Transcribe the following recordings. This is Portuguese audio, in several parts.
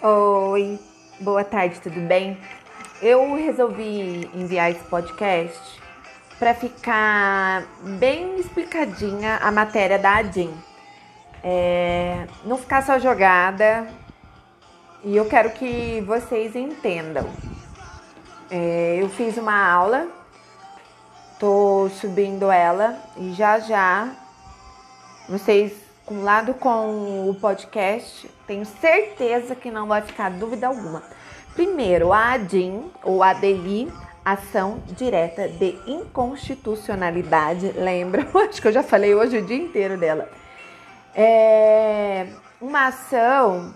Oi, boa tarde, tudo bem? Eu resolvi enviar esse podcast para ficar bem explicadinha a matéria da ADIM. É, não ficar só jogada e eu quero que vocês entendam. É, eu fiz uma aula, tô subindo ela e já já vocês acumulado com o podcast, tenho certeza que não vai ficar dúvida alguma. Primeiro, a ADIM, ou ADI, Ação Direta de Inconstitucionalidade, lembra? Acho que eu já falei hoje o dia inteiro dela. É uma ação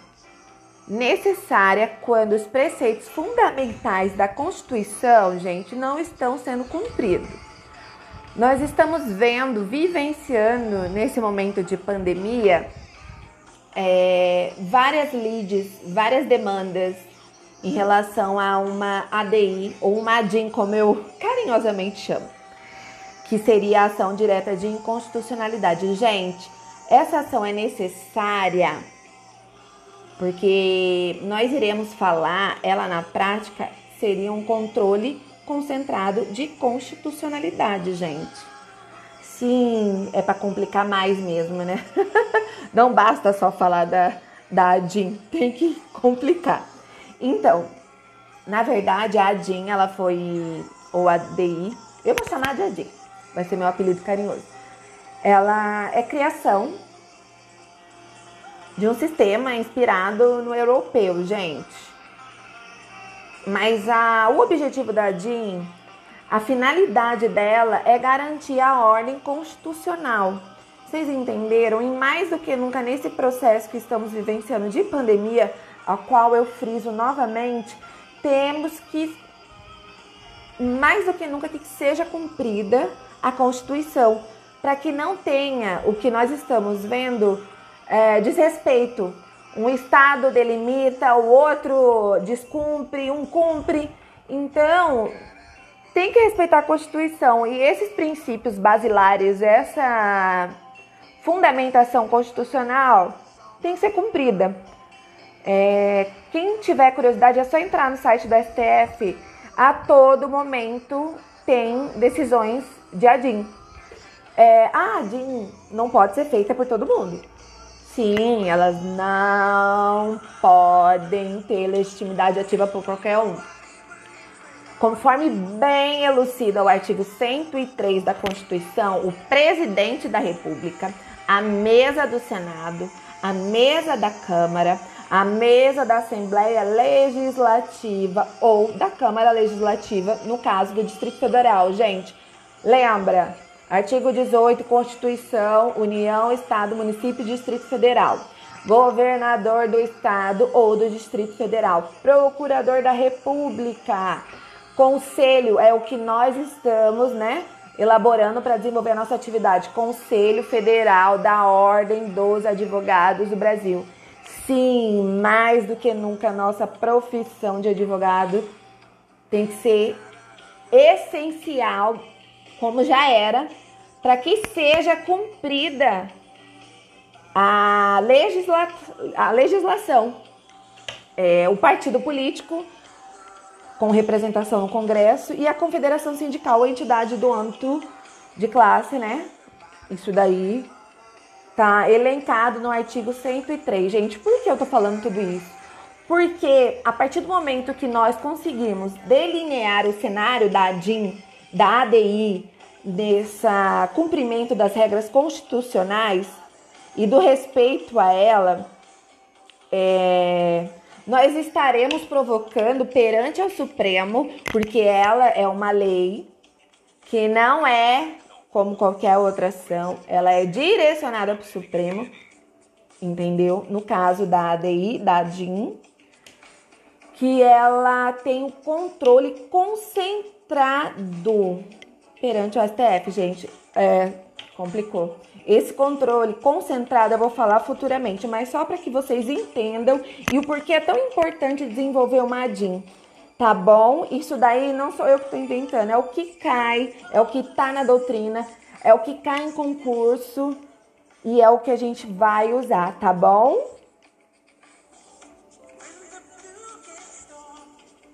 necessária quando os preceitos fundamentais da Constituição, gente, não estão sendo cumpridos. Nós estamos vendo, vivenciando nesse momento de pandemia, é, várias leads, várias demandas em relação a uma ADI ou uma ADIM, como eu carinhosamente chamo, que seria a ação direta de inconstitucionalidade. Gente, essa ação é necessária porque nós iremos falar, ela na prática seria um controle concentrado de constitucionalidade, gente. Sim, é para complicar mais mesmo, né? Não basta só falar da, da ADIM, tem que complicar. Então, na verdade, a ADIM, ela foi, ou a DI, eu vou chamar de ADIM, vai ser meu apelido carinhoso. Ela é criação de um sistema inspirado no europeu, gente. Mas a, o objetivo da DIN, a finalidade dela é garantir a ordem constitucional. Vocês entenderam? E mais do que nunca nesse processo que estamos vivenciando de pandemia, a qual eu friso novamente, temos que mais do que nunca que seja cumprida a Constituição, para que não tenha o que nós estamos vendo é, desrespeito um estado delimita, o outro descumpre, um cumpre. Então, tem que respeitar a Constituição e esses princípios basilares, essa fundamentação constitucional tem que ser cumprida. É, quem tiver curiosidade é só entrar no site do STF. A todo momento tem decisões de ADIM. É, a ADIM não pode ser feita por todo mundo. Sim, elas não podem ter legitimidade ativa por qualquer um. Conforme bem elucida o artigo 103 da Constituição, o presidente da República, a mesa do Senado, a mesa da Câmara, a mesa da Assembleia Legislativa ou da Câmara Legislativa, no caso do Distrito Federal. Gente, lembra, Artigo 18, Constituição, União, Estado, Município, Distrito Federal. Governador do Estado ou do Distrito Federal. Procurador da República. Conselho é o que nós estamos, né? Elaborando para desenvolver a nossa atividade. Conselho Federal da Ordem dos Advogados do Brasil. Sim, mais do que nunca, nossa profissão de advogado tem que ser essencial, como já era, para que seja cumprida a, legisla a legislação. É, o partido político, com representação no Congresso, e a Confederação Sindical, a entidade do âmbito de classe, né? Isso daí tá elencado no artigo 103. Gente, por que eu tô falando tudo isso? Porque a partir do momento que nós conseguimos delinear o cenário da ADIM, da ADI, desse cumprimento das regras constitucionais e do respeito a ela, é, nós estaremos provocando perante o Supremo, porque ela é uma lei que não é como qualquer outra ação, ela é direcionada para o Supremo, entendeu? No caso da ADI, da DIN, que ela tem o controle concentrado perante o STF, gente. É, complicou. Esse controle concentrado eu vou falar futuramente, mas só para que vocês entendam e o porquê é tão importante desenvolver uma ADIM. Tá bom? Isso daí não sou eu que estou inventando, é o que cai, é o que está na doutrina, é o que cai em concurso e é o que a gente vai usar, tá bom?